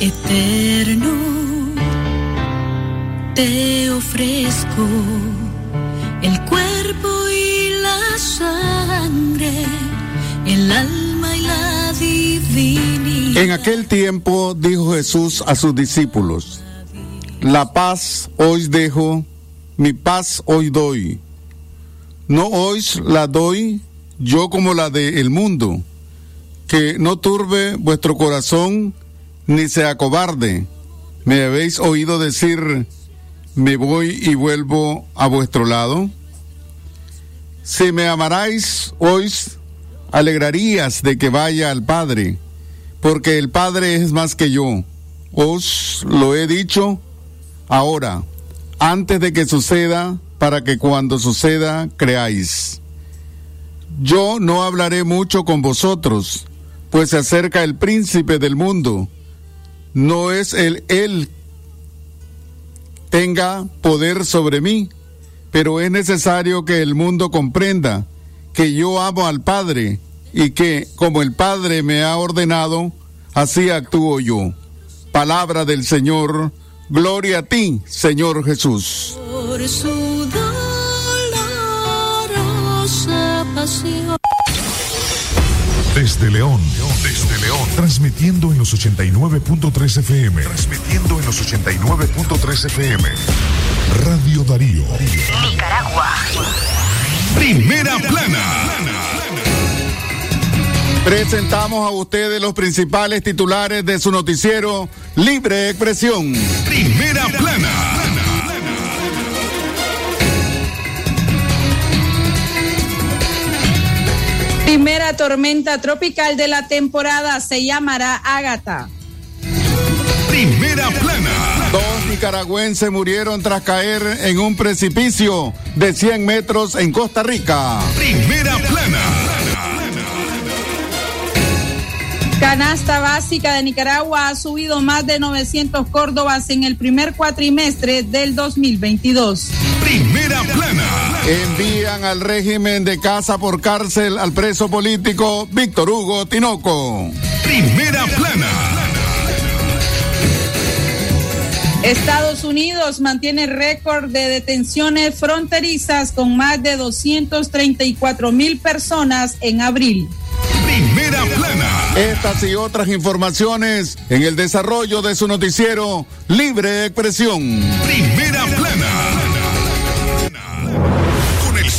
eterno, te ofrezco el cuerpo y la sangre, el alma y la divinidad. En aquel tiempo dijo Jesús a sus discípulos, la paz hoy dejo, mi paz hoy doy. No hoy la doy yo como la del mundo, que no turbe vuestro corazón ni sea cobarde. Me habéis oído decir, me voy y vuelvo a vuestro lado. Si me amarais hoy, alegrarías de que vaya al Padre, porque el Padre es más que yo. Os lo he dicho ahora, antes de que suceda, para que cuando suceda creáis. Yo no hablaré mucho con vosotros, pues se acerca el príncipe del mundo. No es el él tenga poder sobre mí, pero es necesario que el mundo comprenda que yo amo al Padre y que como el Padre me ha ordenado, así actúo yo. Palabra del Señor, gloria a ti, Señor Jesús. Por su dolorosa pasión. Desde León, León, transmitiendo en los 89.3 FM, transmitiendo en los 89.3 FM. Radio Darío. Nicaragua. Primera plana. Presentamos a ustedes los principales titulares de su noticiero Libre Expresión. Primera plana. Primera tormenta tropical de la temporada se llamará Ágata. Primera plana. Dos nicaragüenses murieron tras caer en un precipicio de 100 metros en Costa Rica. Primera plana. Canasta básica de Nicaragua ha subido más de 900 córdobas en el primer cuatrimestre del 2022. Envían al régimen de casa por cárcel al preso político Víctor Hugo Tinoco. Primera plana. Estados Unidos mantiene récord de detenciones fronterizas con más de 234 mil personas en abril. Primera plana. Estas y otras informaciones en el desarrollo de su noticiero Libre Expresión. Primera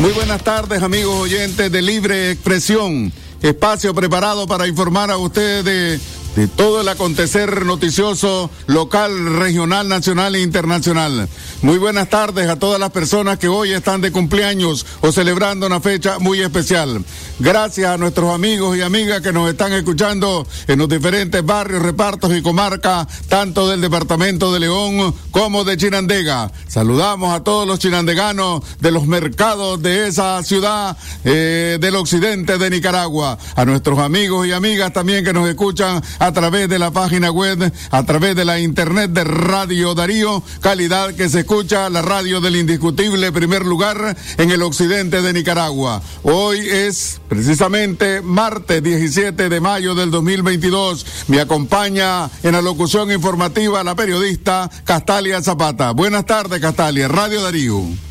Muy buenas tardes, amigos oyentes de Libre Expresión. Espacio preparado para informar a ustedes de, de todo el acontecer noticioso local, regional, nacional e internacional. Muy buenas tardes a todas las personas que hoy están de cumpleaños o celebrando una fecha muy especial. Gracias a nuestros amigos y amigas que nos están escuchando en los diferentes barrios, repartos y comarcas, tanto del departamento de León como de Chinandega. Saludamos a todos los chinandeganos de los mercados de esa ciudad eh, del occidente de Nicaragua. A nuestros amigos y amigas también que nos escuchan a través de la página web, a través de la internet de Radio Darío, calidad que se escucha la radio del indiscutible primer lugar en el occidente de Nicaragua. Hoy es precisamente martes 17 de mayo del 2022. Me acompaña en la locución informativa la periodista Castalia Zapata. Buenas tardes, Castalia, Radio Darío.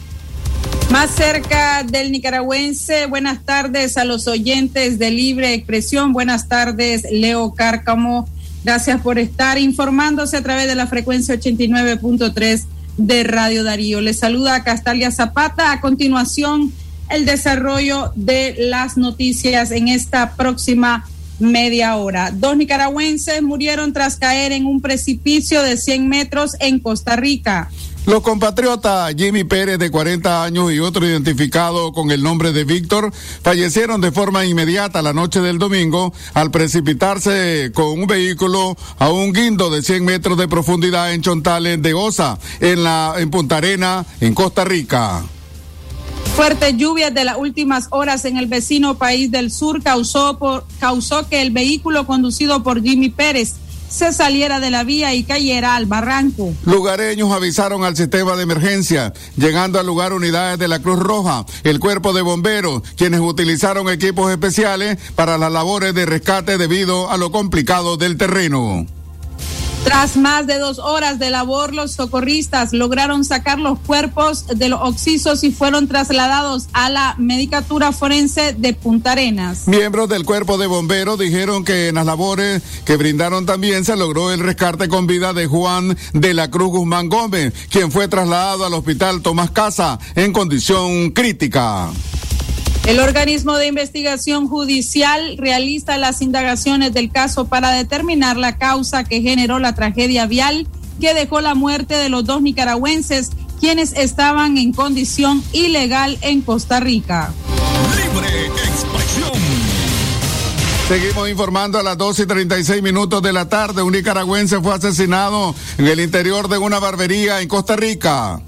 Más cerca del nicaragüense, buenas tardes a los oyentes de Libre Expresión. Buenas tardes, Leo Cárcamo. Gracias por estar informándose a través de la frecuencia 89.3 de Radio Darío. Les saluda Castalia Zapata. A continuación, el desarrollo de las noticias en esta próxima media hora. Dos nicaragüenses murieron tras caer en un precipicio de 100 metros en Costa Rica. Los compatriotas Jimmy Pérez, de 40 años, y otro identificado con el nombre de Víctor, fallecieron de forma inmediata la noche del domingo al precipitarse con un vehículo a un guindo de 100 metros de profundidad en Chontales de Osa, en, la, en Punta Arena, en Costa Rica. Fuertes lluvias de las últimas horas en el vecino país del sur causó, por, causó que el vehículo conducido por Jimmy Pérez se saliera de la vía y cayera al barranco. Lugareños avisaron al sistema de emergencia, llegando al lugar unidades de la Cruz Roja, el cuerpo de bomberos, quienes utilizaron equipos especiales para las labores de rescate debido a lo complicado del terreno. Tras más de dos horas de labor, los socorristas lograron sacar los cuerpos de los oxisos y fueron trasladados a la medicatura forense de Punta Arenas. Miembros del cuerpo de bomberos dijeron que en las labores que brindaron también se logró el rescate con vida de Juan de la Cruz Guzmán Gómez, quien fue trasladado al hospital Tomás Casa en condición crítica. El organismo de investigación judicial realiza las indagaciones del caso para determinar la causa que generó la tragedia vial que dejó la muerte de los dos nicaragüenses quienes estaban en condición ilegal en Costa Rica. Libre expresión. Seguimos informando a las 12 y 36 minutos de la tarde. Un nicaragüense fue asesinado en el interior de una barbería en Costa Rica.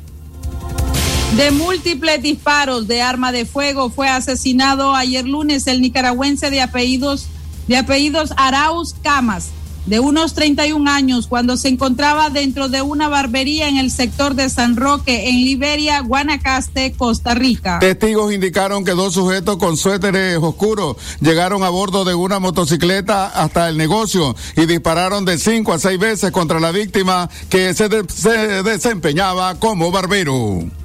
De múltiples disparos de arma de fuego fue asesinado ayer lunes el nicaragüense de apellidos de apellidos Arauz Camas, de unos 31 años, cuando se encontraba dentro de una barbería en el sector de San Roque, en Liberia, Guanacaste, Costa Rica. Testigos indicaron que dos sujetos con suéteres oscuros llegaron a bordo de una motocicleta hasta el negocio y dispararon de cinco a seis veces contra la víctima que se, se desempeñaba como barbero.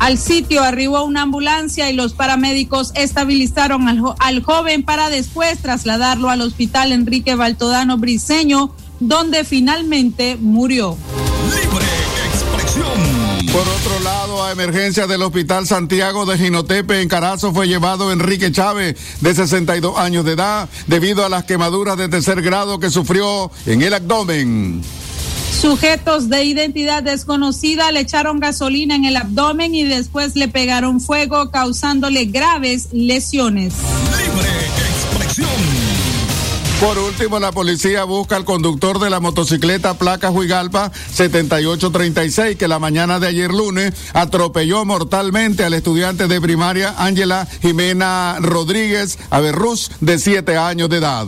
Al sitio arribó una ambulancia y los paramédicos estabilizaron al, jo- al joven para después trasladarlo al hospital Enrique Baltodano Briceño, donde finalmente murió. Libre expresión. Por otro lado, a emergencia del Hospital Santiago de Ginotepe en Carazo fue llevado Enrique Chávez, de 62 años de edad, debido a las quemaduras de tercer grado que sufrió en el abdomen. Sujetos de identidad desconocida le echaron gasolina en el abdomen y después le pegaron fuego causándole graves lesiones. Libre expresión. Por último, la policía busca al conductor de la motocicleta placa Huigalpa 7836 que la mañana de ayer lunes atropelló mortalmente al estudiante de primaria Ángela Jimena Rodríguez Averruz de 7 años de edad.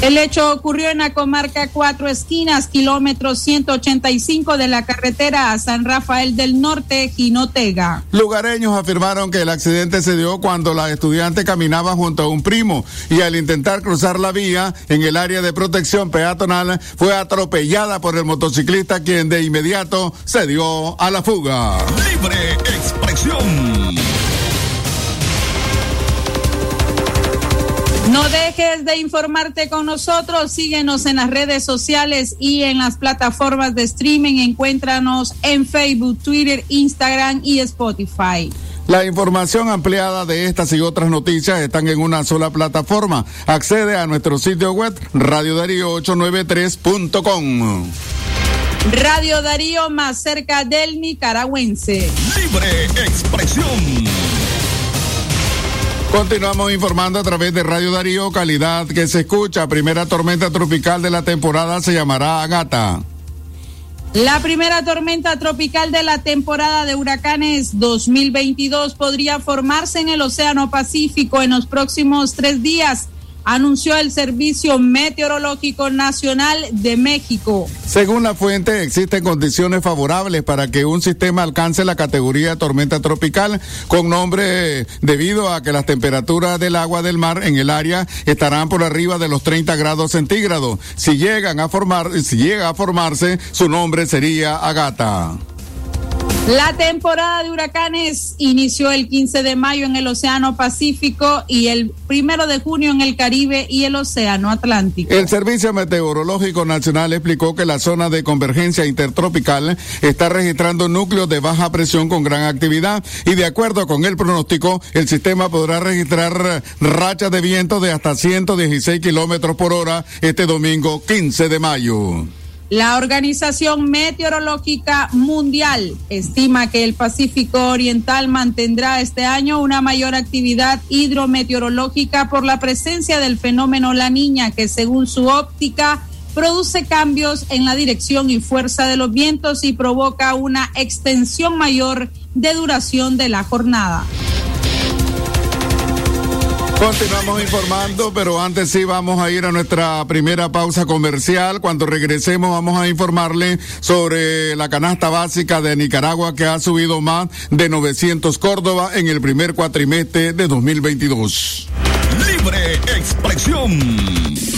El hecho ocurrió en la comarca Cuatro Esquinas, kilómetro 185 de la carretera a San Rafael del Norte, Jinotega. Lugareños afirmaron que el accidente se dio cuando la estudiante caminaba junto a un primo y al intentar cruzar la vía en el área de protección peatonal fue atropellada por el motociclista quien de inmediato se dio a la fuga. Libre expresión. No dejes de informarte con nosotros, síguenos en las redes sociales y en las plataformas de streaming, encuéntranos en Facebook, Twitter, Instagram y Spotify. La información ampliada de estas y otras noticias están en una sola plataforma. Accede a nuestro sitio web radiodarío893.com. Radio Darío más cerca del nicaragüense. Libre expresión. Continuamos informando a través de Radio Darío, calidad que se escucha. Primera tormenta tropical de la temporada se llamará Agata. La primera tormenta tropical de la temporada de huracanes 2022 podría formarse en el Océano Pacífico en los próximos tres días, anunció el Servicio Meteorológico Nacional de México. Según la fuente, existen condiciones favorables para que un sistema alcance la categoría tormenta tropical con nombre debido a que las temperaturas del agua del mar en el área estarán por arriba de los 30 grados centígrados. Si llegan a formar, si llega a formarse, su nombre sería Agata. La temporada de huracanes inició el 15 de mayo en el Océano Pacífico y el primero de junio en el Caribe y el Océano Atlántico. El Servicio Meteorológico Nacional explicó que la zona de convergencia intertropical está registrando núcleos de baja presión con gran actividad y de acuerdo con el pronóstico, el sistema podrá registrar rachas de viento de hasta 116 kilómetros por hora este domingo 15 de mayo. La Organización Meteorológica Mundial estima que el Pacífico Oriental mantendrá este año una mayor actividad hidrometeorológica por la presencia del fenómeno La Niña, que según su óptica produce cambios en la dirección y fuerza de los vientos y provoca una extensión mayor de duración de la jornada. Continuamos informando, pero antes sí vamos a ir a nuestra primera pausa comercial. Cuando regresemos vamos a informarle sobre la canasta básica de Nicaragua que ha subido más de 900 Córdoba en el primer cuatrimestre de 2022. Libre expresión.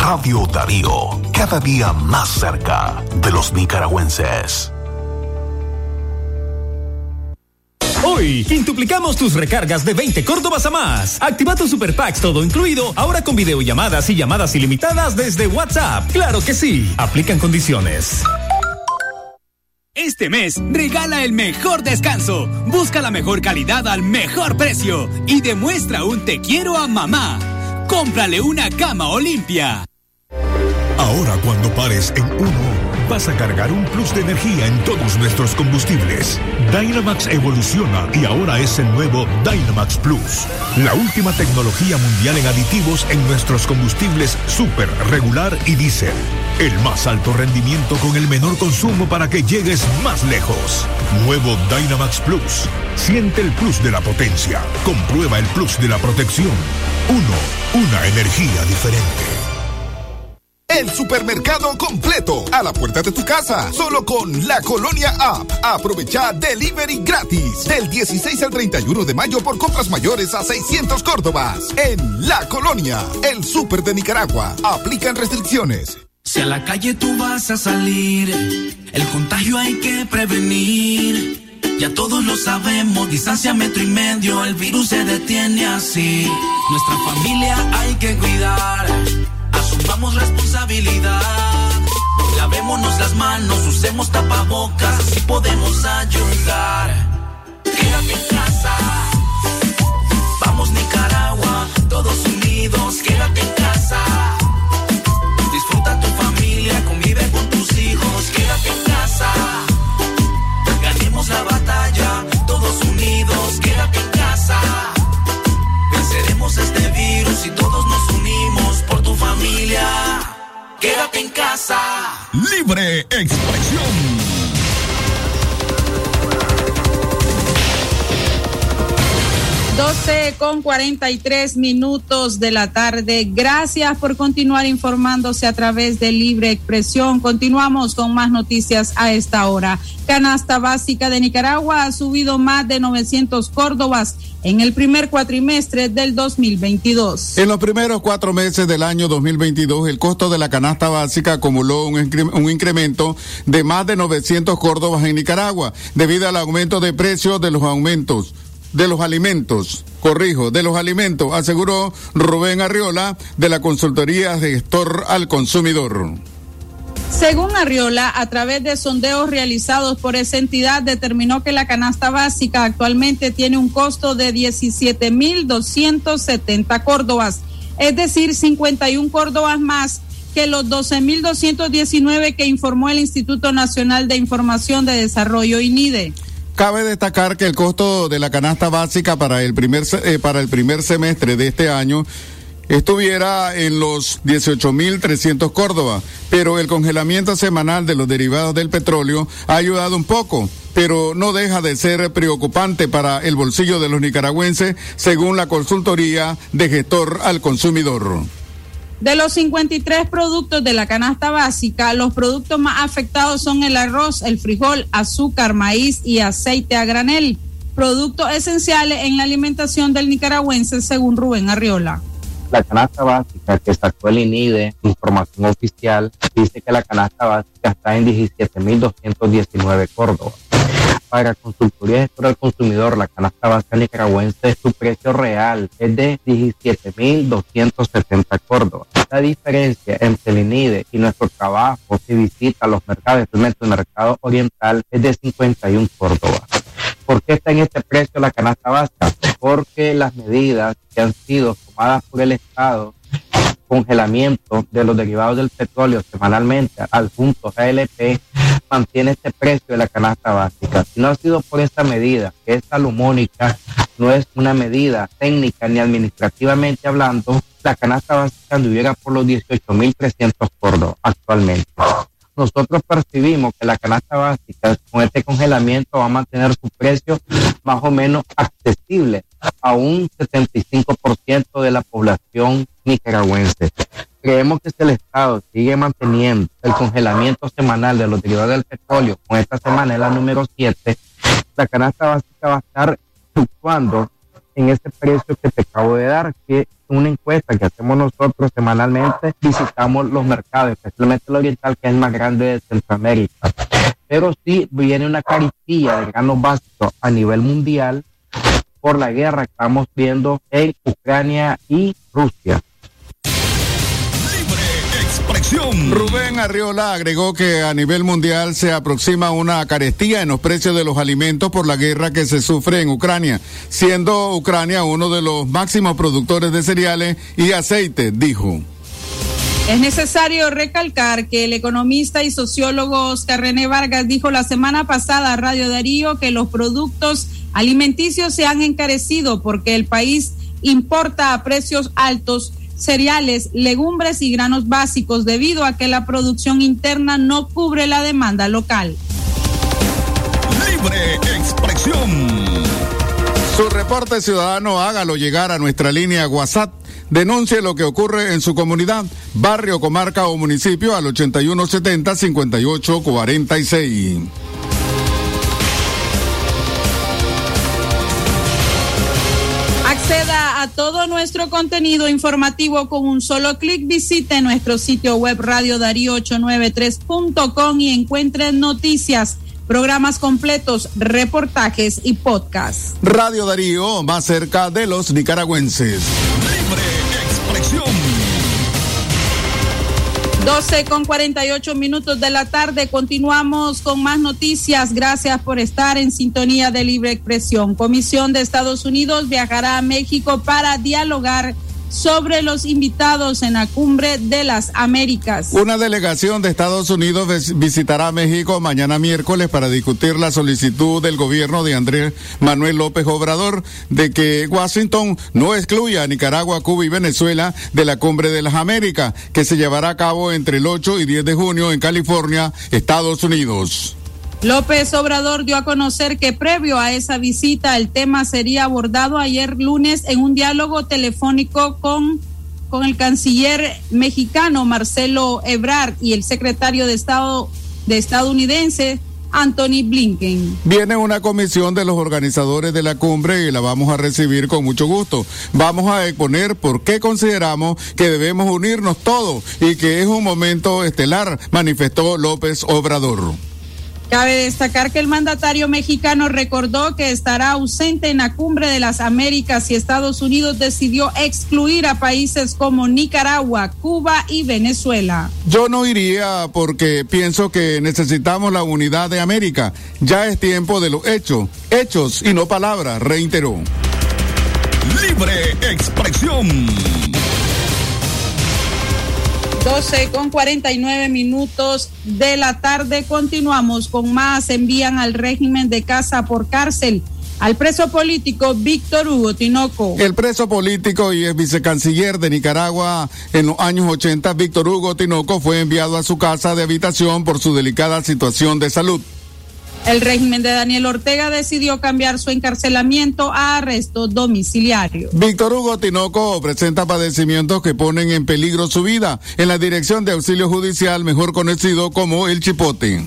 Radio Darío, cada día más cerca de los nicaragüenses. Hoy, quintuplicamos tus recargas de 20 Córdobas a más. Activa tu Super Packs todo incluido, ahora con videollamadas y llamadas ilimitadas desde WhatsApp. Claro que sí, aplican condiciones. Este mes, regala el mejor descanso, busca la mejor calidad al mejor precio y demuestra un te quiero a mamá. Cómprale una cama Olimpia. Ahora cuando pares en uno, vas a cargar un plus de energía en todos nuestros combustibles. Dynamax evoluciona y ahora es el nuevo Dynamax Plus. La última tecnología mundial en aditivos en nuestros combustibles super, regular y diésel. El más alto rendimiento con el menor consumo para que llegues más lejos. Nuevo Dynamax Plus. Siente el plus de la potencia. Comprueba el plus de la protección. Uno, una energía diferente. El supermercado completo a la puerta de tu casa, solo con la Colonia App. Aprovecha delivery gratis del 16 al 31 de mayo por compras mayores a 600 Córdobas. En La Colonia, el super de Nicaragua. Aplican restricciones. Si a la calle tú vas a salir, el contagio hay que prevenir. Ya todos lo sabemos, distancia metro y medio, el virus se detiene así. Nuestra familia hay que cuidar asumamos responsabilidad. Lavémonos las manos, usemos tapabocas, así podemos ayudar. Quédate en casa. Vamos Nicaragua, todos unidos, quédate en casa. Disfruta tu familia, convive con tus hijos, quédate en casa. Ganemos la batalla, todos unidos, quédate Quédate en casa. Libre expresión. 12 con 43 minutos de la tarde. Gracias por continuar informándose a través de Libre Expresión. Continuamos con más noticias a esta hora. Canasta básica de Nicaragua ha subido más de 900 córdobas en el primer cuatrimestre del 2022. En los primeros cuatro meses del año 2022, el costo de la canasta básica acumuló un, incremento de más de 900 córdobas en Nicaragua, debido al aumento de precios de los aumentos de los alimentos, corrijo, de los alimentos, aseguró Rubén Arriola de la consultoría gestor al consumidor. Según Arriola, a través de sondeos realizados por esa entidad, determinó que la canasta básica actualmente tiene un costo de 17.270 córdobas, es decir, 51 córdobas más que los 12.219 que informó el Instituto Nacional de Información de Desarrollo INIDE. Cabe destacar que el costo de la canasta básica para el primer, eh, para el primer semestre de este año estuviera en los 18.300 Córdoba, pero el congelamiento semanal de los derivados del petróleo ha ayudado un poco, pero no deja de ser preocupante para el bolsillo de los nicaragüenses, según la consultoría de gestor al consumidor. De los 53 productos de la canasta básica, los productos más afectados son el arroz, el frijol, azúcar, maíz y aceite a granel, productos esenciales en la alimentación del nicaragüense, según Rubén Arriola la canasta básica que sacó el INIDE, información oficial, dice que la canasta básica está en 17.219 Córdoba. Para consultoría gestora del consumidor, la canasta básica nicaragüense, su precio real es de 17.270 Córdoba. La diferencia entre el INIDE y nuestro trabajo si visita los mercados, especialmente el mercado oriental, es de 51 Córdoba. ¿Por qué está en este precio la canasta básica? Porque las medidas que han sido tomadas por el Estado, congelamiento de los derivados del petróleo semanalmente al punto ALP, mantiene este precio de la canasta básica. Si no ha sido por esta medida, que es salomónica, no es una medida técnica ni administrativamente hablando, la canasta básica anduviera por los 18.300 por actualmente nosotros percibimos que la canasta básica con este congelamiento va a mantener su precio más o menos accesible a un 75% de la población nicaragüense. Creemos que si el Estado sigue manteniendo el congelamiento semanal de los derivados del petróleo, con esta semana es la número 7, la canasta básica va a estar fluctuando en ese precio que te acabo de dar, que una encuesta que hacemos nosotros semanalmente, visitamos los mercados, especialmente el oriental, que es el más grande de Centroamérica. Pero sí viene una carestía de granos básicos a nivel mundial por la guerra que estamos viendo en Ucrania y Rusia. Rubén Arriola agregó que a nivel mundial se aproxima una carestía en los precios de los alimentos por la guerra que se sufre en Ucrania, siendo Ucrania uno de los máximos productores de cereales y aceite, dijo. Es necesario recalcar que el economista y sociólogo Oscar René Vargas dijo la semana pasada a Radio Darío que los productos alimenticios se han encarecido porque el país importa a precios altos cereales, legumbres y granos básicos debido a que la producción interna no cubre la demanda local. Libre expresión. Su reporte ciudadano hágalo llegar a nuestra línea WhatsApp. Denuncie lo que ocurre en su comunidad, barrio, comarca o municipio al 8170 a todo nuestro contenido informativo con un solo clic. Visite nuestro sitio web Radio Darío 893.com y encuentre noticias, programas completos, reportajes y podcasts. Radio Darío, más cerca de los nicaragüenses. Libre expresión. 12 con 48 minutos de la tarde. Continuamos con más noticias. Gracias por estar en sintonía de Libre Expresión. Comisión de Estados Unidos viajará a México para dialogar sobre los invitados en la cumbre de las Américas. Una delegación de Estados Unidos visitará México mañana miércoles para discutir la solicitud del gobierno de Andrés Manuel López Obrador de que Washington no excluya a Nicaragua, Cuba y Venezuela de la cumbre de las Américas, que se llevará a cabo entre el 8 y 10 de junio en California, Estados Unidos. López Obrador dio a conocer que previo a esa visita el tema sería abordado ayer lunes en un diálogo telefónico con, con el canciller mexicano Marcelo Ebrard y el secretario de Estado de estadounidense Anthony Blinken. Viene una comisión de los organizadores de la cumbre y la vamos a recibir con mucho gusto. Vamos a exponer por qué consideramos que debemos unirnos todos y que es un momento estelar, manifestó López Obrador. Cabe destacar que el mandatario mexicano recordó que estará ausente en la cumbre de las Américas y Estados Unidos decidió excluir a países como Nicaragua, Cuba y Venezuela. Yo no iría porque pienso que necesitamos la unidad de América. Ya es tiempo de los hechos, hechos y no palabras, reiteró. Libre expresión. 12 con 49 minutos de la tarde. Continuamos con más. Envían al régimen de casa por cárcel al preso político Víctor Hugo Tinoco. El preso político y ex vicecanciller de Nicaragua en los años 80, Víctor Hugo Tinoco, fue enviado a su casa de habitación por su delicada situación de salud. El régimen de Daniel Ortega decidió cambiar su encarcelamiento a arresto domiciliario. Víctor Hugo Tinoco presenta padecimientos que ponen en peligro su vida en la Dirección de Auxilio Judicial, mejor conocido como el Chipote.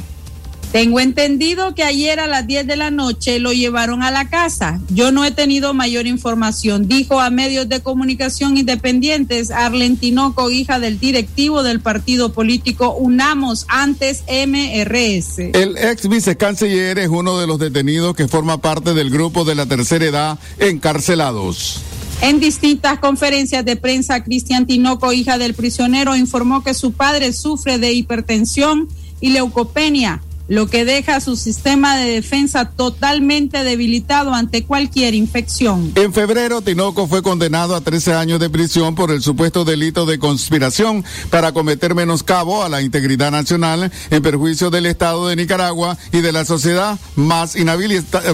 Tengo entendido que ayer a las 10 de la noche lo llevaron a la casa. Yo no he tenido mayor información, dijo a medios de comunicación independientes Arlen Tinoco, hija del directivo del partido político UNAMOS, antes MRS. El ex vicecanciller es uno de los detenidos que forma parte del grupo de la tercera edad encarcelados. En distintas conferencias de prensa, Cristian Tinoco, hija del prisionero, informó que su padre sufre de hipertensión y leucopenia lo que deja su sistema de defensa totalmente debilitado ante cualquier infección. En febrero, Tinoco fue condenado a 13 años de prisión por el supuesto delito de conspiración para cometer menoscabo a la integridad nacional en perjuicio del Estado de Nicaragua y de la sociedad, más,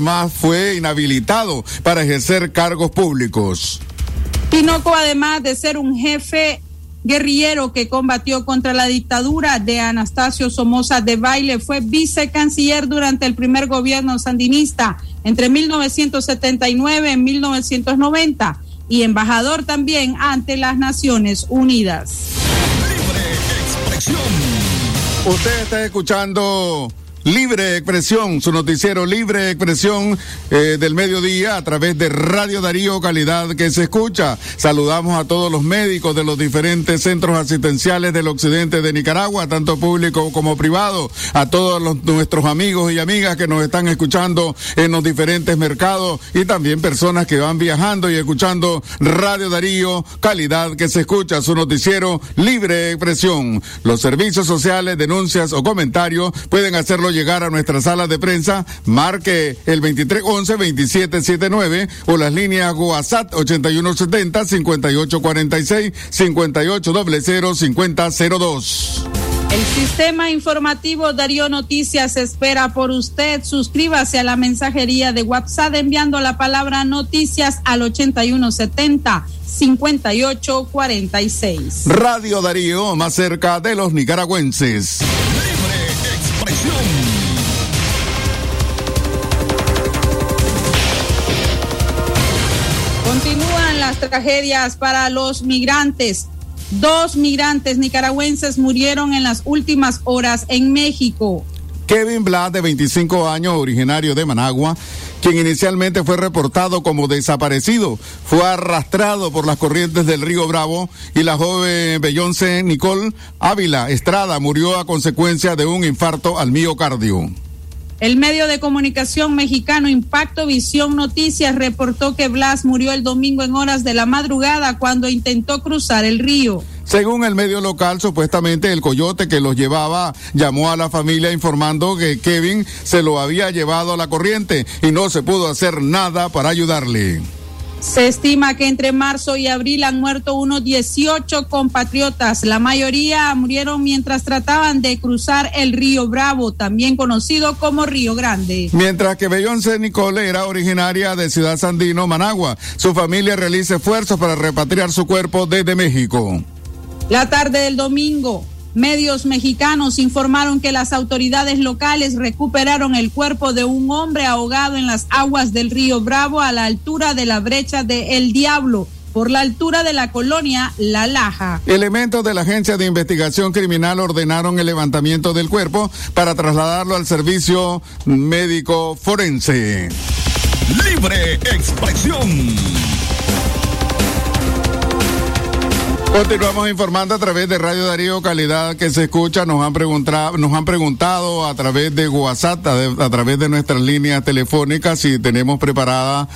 más fue inhabilitado para ejercer cargos públicos. Tinoco, además de ser un jefe guerrillero que combatió contra la dictadura de Anastasio Somoza de Baile, fue vicecanciller durante el primer gobierno sandinista entre 1979 y 1990 y embajador también ante las Naciones Unidas. Usted está escuchando Libre Expresión, su noticiero Libre Expresión eh, del mediodía a través de Radio Darío Calidad que se escucha. Saludamos a todos los médicos de los diferentes centros asistenciales del occidente de Nicaragua, tanto público como privado, a todos los, nuestros amigos y amigas que nos están escuchando en los diferentes mercados y también personas que van viajando y escuchando Radio Darío Calidad que se escucha, su noticiero Libre Expresión. Los servicios sociales, denuncias o comentarios pueden hacerlo llegar a nuestra sala de prensa, marque el 2311-2779 o las líneas WhatsApp 8170-5846, 5800-5002. El sistema informativo Darío Noticias espera por usted. Suscríbase a la mensajería de WhatsApp enviando la palabra noticias al 8170 5846. Radio Darío, más cerca de los nicaragüenses. Continúan las tragedias para los migrantes. Dos migrantes nicaragüenses murieron en las últimas horas en México. Kevin Blas, de 25 años, originario de Managua, quien inicialmente fue reportado como desaparecido, fue arrastrado por las corrientes del río Bravo y la joven Bellonce Nicole Ávila Estrada murió a consecuencia de un infarto al miocardio. El medio de comunicación mexicano Impacto Visión Noticias reportó que Blas murió el domingo en horas de la madrugada cuando intentó cruzar el río. Según el medio local, supuestamente el coyote que los llevaba llamó a la familia informando que Kevin se lo había llevado a la corriente y no se pudo hacer nada para ayudarle. Se estima que entre marzo y abril han muerto unos 18 compatriotas. La mayoría murieron mientras trataban de cruzar el río Bravo, también conocido como Río Grande. Mientras que Bellonce Nicole era originaria de Ciudad Sandino, Managua, su familia realiza esfuerzos para repatriar su cuerpo desde México. La tarde del domingo, Medios mexicanos informaron que las autoridades locales recuperaron el cuerpo de un hombre ahogado en las aguas del río Bravo a la altura de la brecha de El Diablo por la altura de la colonia La Laja. Elementos de la Agencia de Investigación Criminal ordenaron el levantamiento del cuerpo para trasladarlo al servicio médico forense. Libre expresión. Continuamos informando a través de Radio Darío Calidad que se escucha. Nos han preguntado, nos han preguntado a través de WhatsApp, a, a través de nuestras líneas telefónicas, si tenemos preparada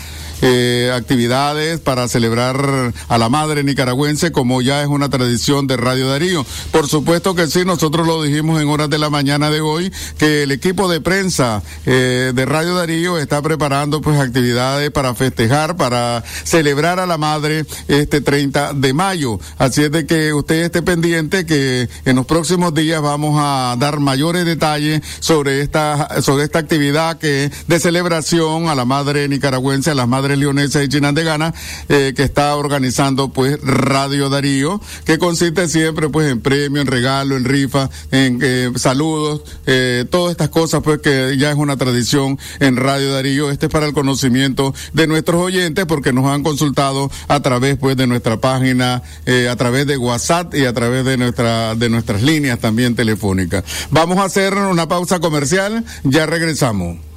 eh, actividades para celebrar a la madre nicaragüense, como ya es una tradición de Radio Darío. Por supuesto que sí, nosotros lo dijimos en horas de la mañana de hoy, que el equipo de prensa eh, de Radio Darío está preparando pues actividades para festejar, para celebrar a la madre este 30 de mayo. Así es de que usted esté pendiente que en los próximos días vamos a dar mayores detalles sobre esta, sobre esta actividad que de celebración a la madre nicaragüense, a las madres leonesa y chinandegana, eh, que está organizando pues Radio Darío, que consiste siempre pues en premio, en regalo, en rifa, en eh, saludos, eh, todas estas cosas pues que ya es una tradición en Radio Darío. Este es para el conocimiento de nuestros oyentes porque nos han consultado a través pues de nuestra página, a través de WhatsApp y a través de nuestra de nuestras líneas también telefónicas. Vamos a hacer una pausa comercial, ya regresamos.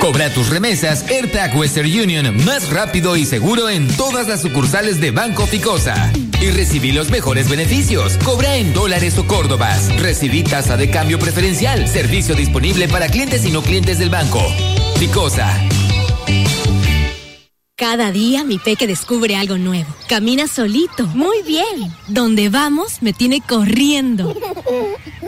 Cobra tus remesas AirTag Western Union más rápido y seguro en todas las sucursales de Banco Ficosa. Y recibí los mejores beneficios. Cobra en dólares o córdobas. Recibí tasa de cambio preferencial. Servicio disponible para clientes y no clientes del banco. Ficosa. Cada día mi peque descubre algo nuevo. Camina solito. Muy bien. Donde vamos me tiene corriendo.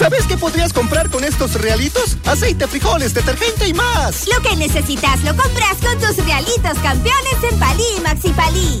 ¿Sabes qué podrías comprar con estos realitos? Aceite, frijoles, detergente y más. Lo que necesitas lo compras con tus realitos campeones en Palí Maxi Palí.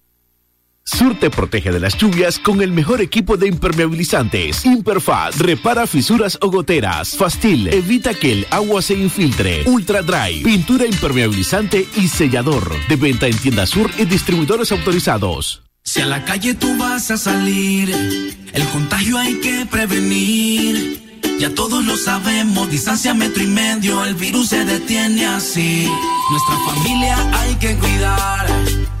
Sur te protege de las lluvias con el mejor equipo de impermeabilizantes. Imperfaz repara fisuras o goteras. Fastil evita que el agua se infiltre. Ultra Dry, pintura impermeabilizante y sellador. De venta en tienda Sur y distribuidores autorizados. Si a la calle tú vas a salir, el contagio hay que prevenir. Ya todos lo sabemos, distancia metro y medio, el virus se detiene así. Nuestra familia hay que cuidar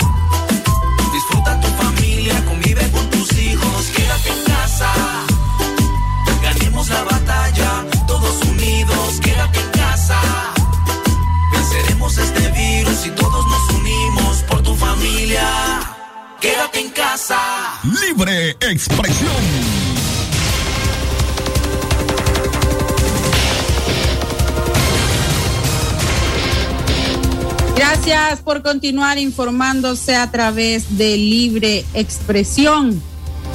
Por continuar informándose a través de Libre Expresión.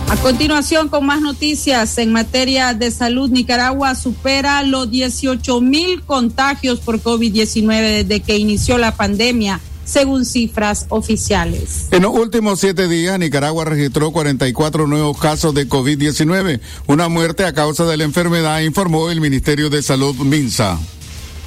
A continuación, con más noticias en materia de salud, Nicaragua supera los 18 mil contagios por COVID-19 desde que inició la pandemia según cifras oficiales. En los últimos siete días, Nicaragua registró 44 nuevos casos de COVID-19, una muerte a causa de la enfermedad, informó el Ministerio de Salud MINSA.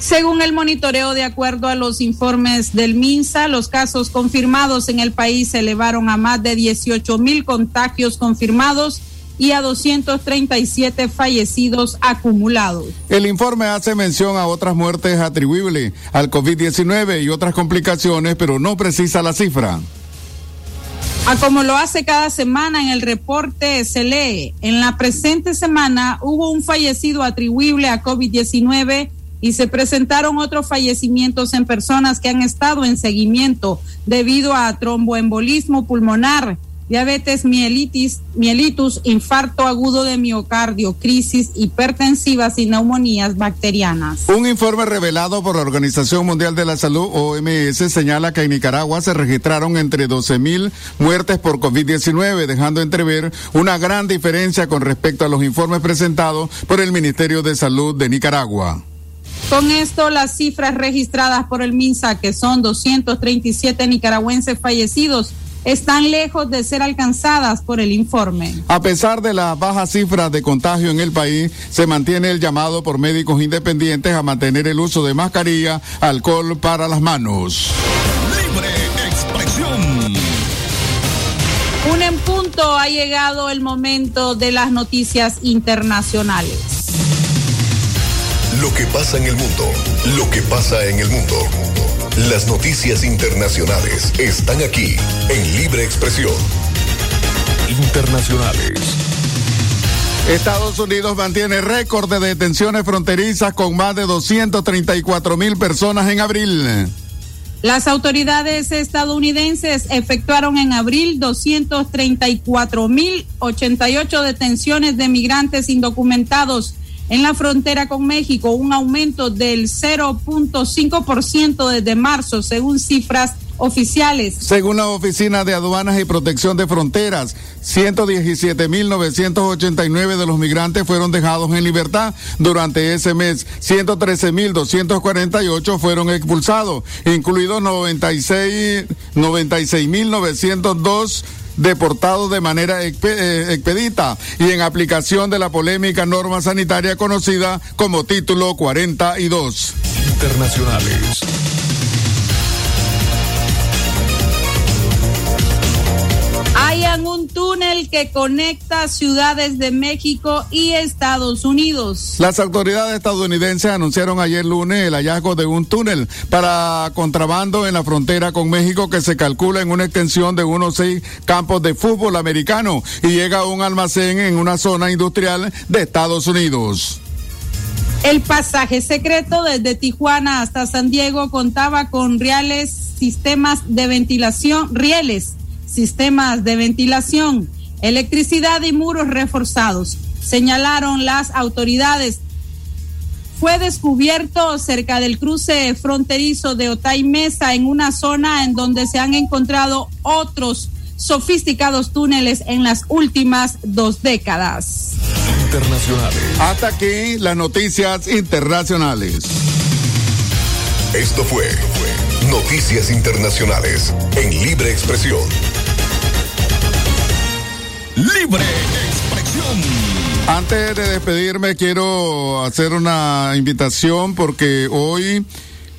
Según el monitoreo, de acuerdo a los informes del MINSA, los casos confirmados en el país se elevaron a más de 18 mil contagios confirmados y a 237 fallecidos acumulados. El informe hace mención a otras muertes atribuibles al COVID-19 y otras complicaciones, pero no precisa la cifra. A como lo hace cada semana en el reporte se lee, en la presente semana hubo un fallecido atribuible a COVID-19 y se presentaron otros fallecimientos en personas que han estado en seguimiento debido a tromboembolismo pulmonar, diabetes mielitis, mielitus, infarto agudo de miocardio, crisis hipertensivas y neumonías bacterianas. Un informe revelado por la Organización Mundial de la Salud, OMS, señala que en Nicaragua se registraron entre 12 mil muertes por COVID-19, dejando entrever una gran diferencia con respecto a los informes presentados por el Ministerio de Salud de Nicaragua. Con esto, las cifras registradas por el MINSA, que son 237 nicaragüenses fallecidos, están lejos de ser alcanzadas por el informe. A pesar de las bajas cifras de contagio en el país, se mantiene el llamado por médicos independientes a mantener el uso de mascarilla, alcohol para las manos. Libre expresión. Un en punto ha llegado el momento de las noticias internacionales. Lo que pasa en el mundo, lo que pasa en el mundo. Las noticias internacionales están aquí en Libre Expresión. Internacionales. Estados Unidos mantiene récord de detenciones fronterizas con más de 234 mil personas en abril. Las autoridades estadounidenses efectuaron en abril 234.088 detenciones de migrantes indocumentados en la frontera con México, un aumento del 0.5% desde marzo, según cifras oficiales. Según la Oficina de Aduanas y Protección de Fronteras, 117.989 de los migrantes fueron dejados en libertad durante ese mes. 113.248 fueron expulsados, incluidos 96 96.902 deportados de manera eh, expedita y en aplicación de la polémica norma sanitaria conocida como Título 42. Internacionales. Túnel que conecta ciudades de México y Estados Unidos. Las autoridades estadounidenses anunciaron ayer lunes el hallazgo de un túnel para contrabando en la frontera con México que se calcula en una extensión de unos seis campos de fútbol americano y llega a un almacén en una zona industrial de Estados Unidos. El pasaje secreto desde Tijuana hasta San Diego contaba con reales sistemas de ventilación, rieles sistemas de ventilación, electricidad y muros reforzados, señalaron las autoridades. Fue descubierto cerca del cruce fronterizo de Otay Mesa en una zona en donde se han encontrado otros sofisticados túneles en las últimas dos décadas. Internacionales. Hasta aquí las noticias internacionales. Esto fue Noticias Internacionales en Libre Expresión. Libre Expresión. Antes de despedirme, quiero hacer una invitación porque hoy,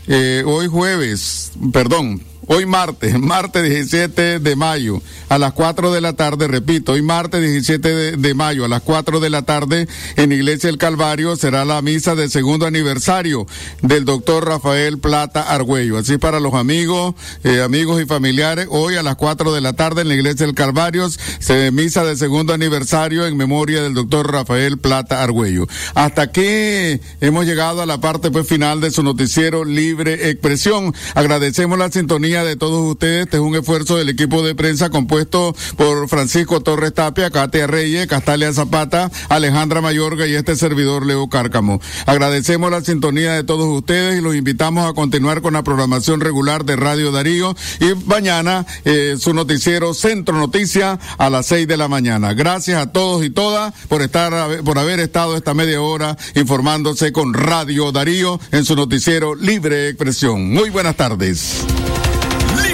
eh, hoy jueves, perdón, Hoy martes, martes 17 de mayo, a las 4 de la tarde, repito, hoy martes 17 de, mayo, a las 4 de la tarde, en Iglesia del Calvario será la misa de segundo aniversario del doctor Rafael Plata Argüello. Así para los amigos, eh, amigos y familiares, hoy a las 4 de la tarde en la Iglesia del Calvario, se misa de segundo aniversario en memoria del doctor Rafael Plata Argüello. Hasta aquí hemos llegado a la parte pues, final de su noticiero Libre Expresión. Agradecemos la sintonía de todos ustedes. Este es un esfuerzo del equipo de prensa compuesto por Francisco Torres Tapia, Katia Reyes, Castalia Zapata, Alejandra Mayorga y este servidor Leo Cárcamo. Agradecemos la sintonía de todos ustedes y los invitamos a continuar con la programación regular de Radio Darío y mañana eh, su noticiero Centro Noticia a las seis de la mañana. Gracias a todos y todas por estar, por haber estado esta media hora informándose con Radio Darío en su noticiero Libre Expresión. Muy buenas tardes.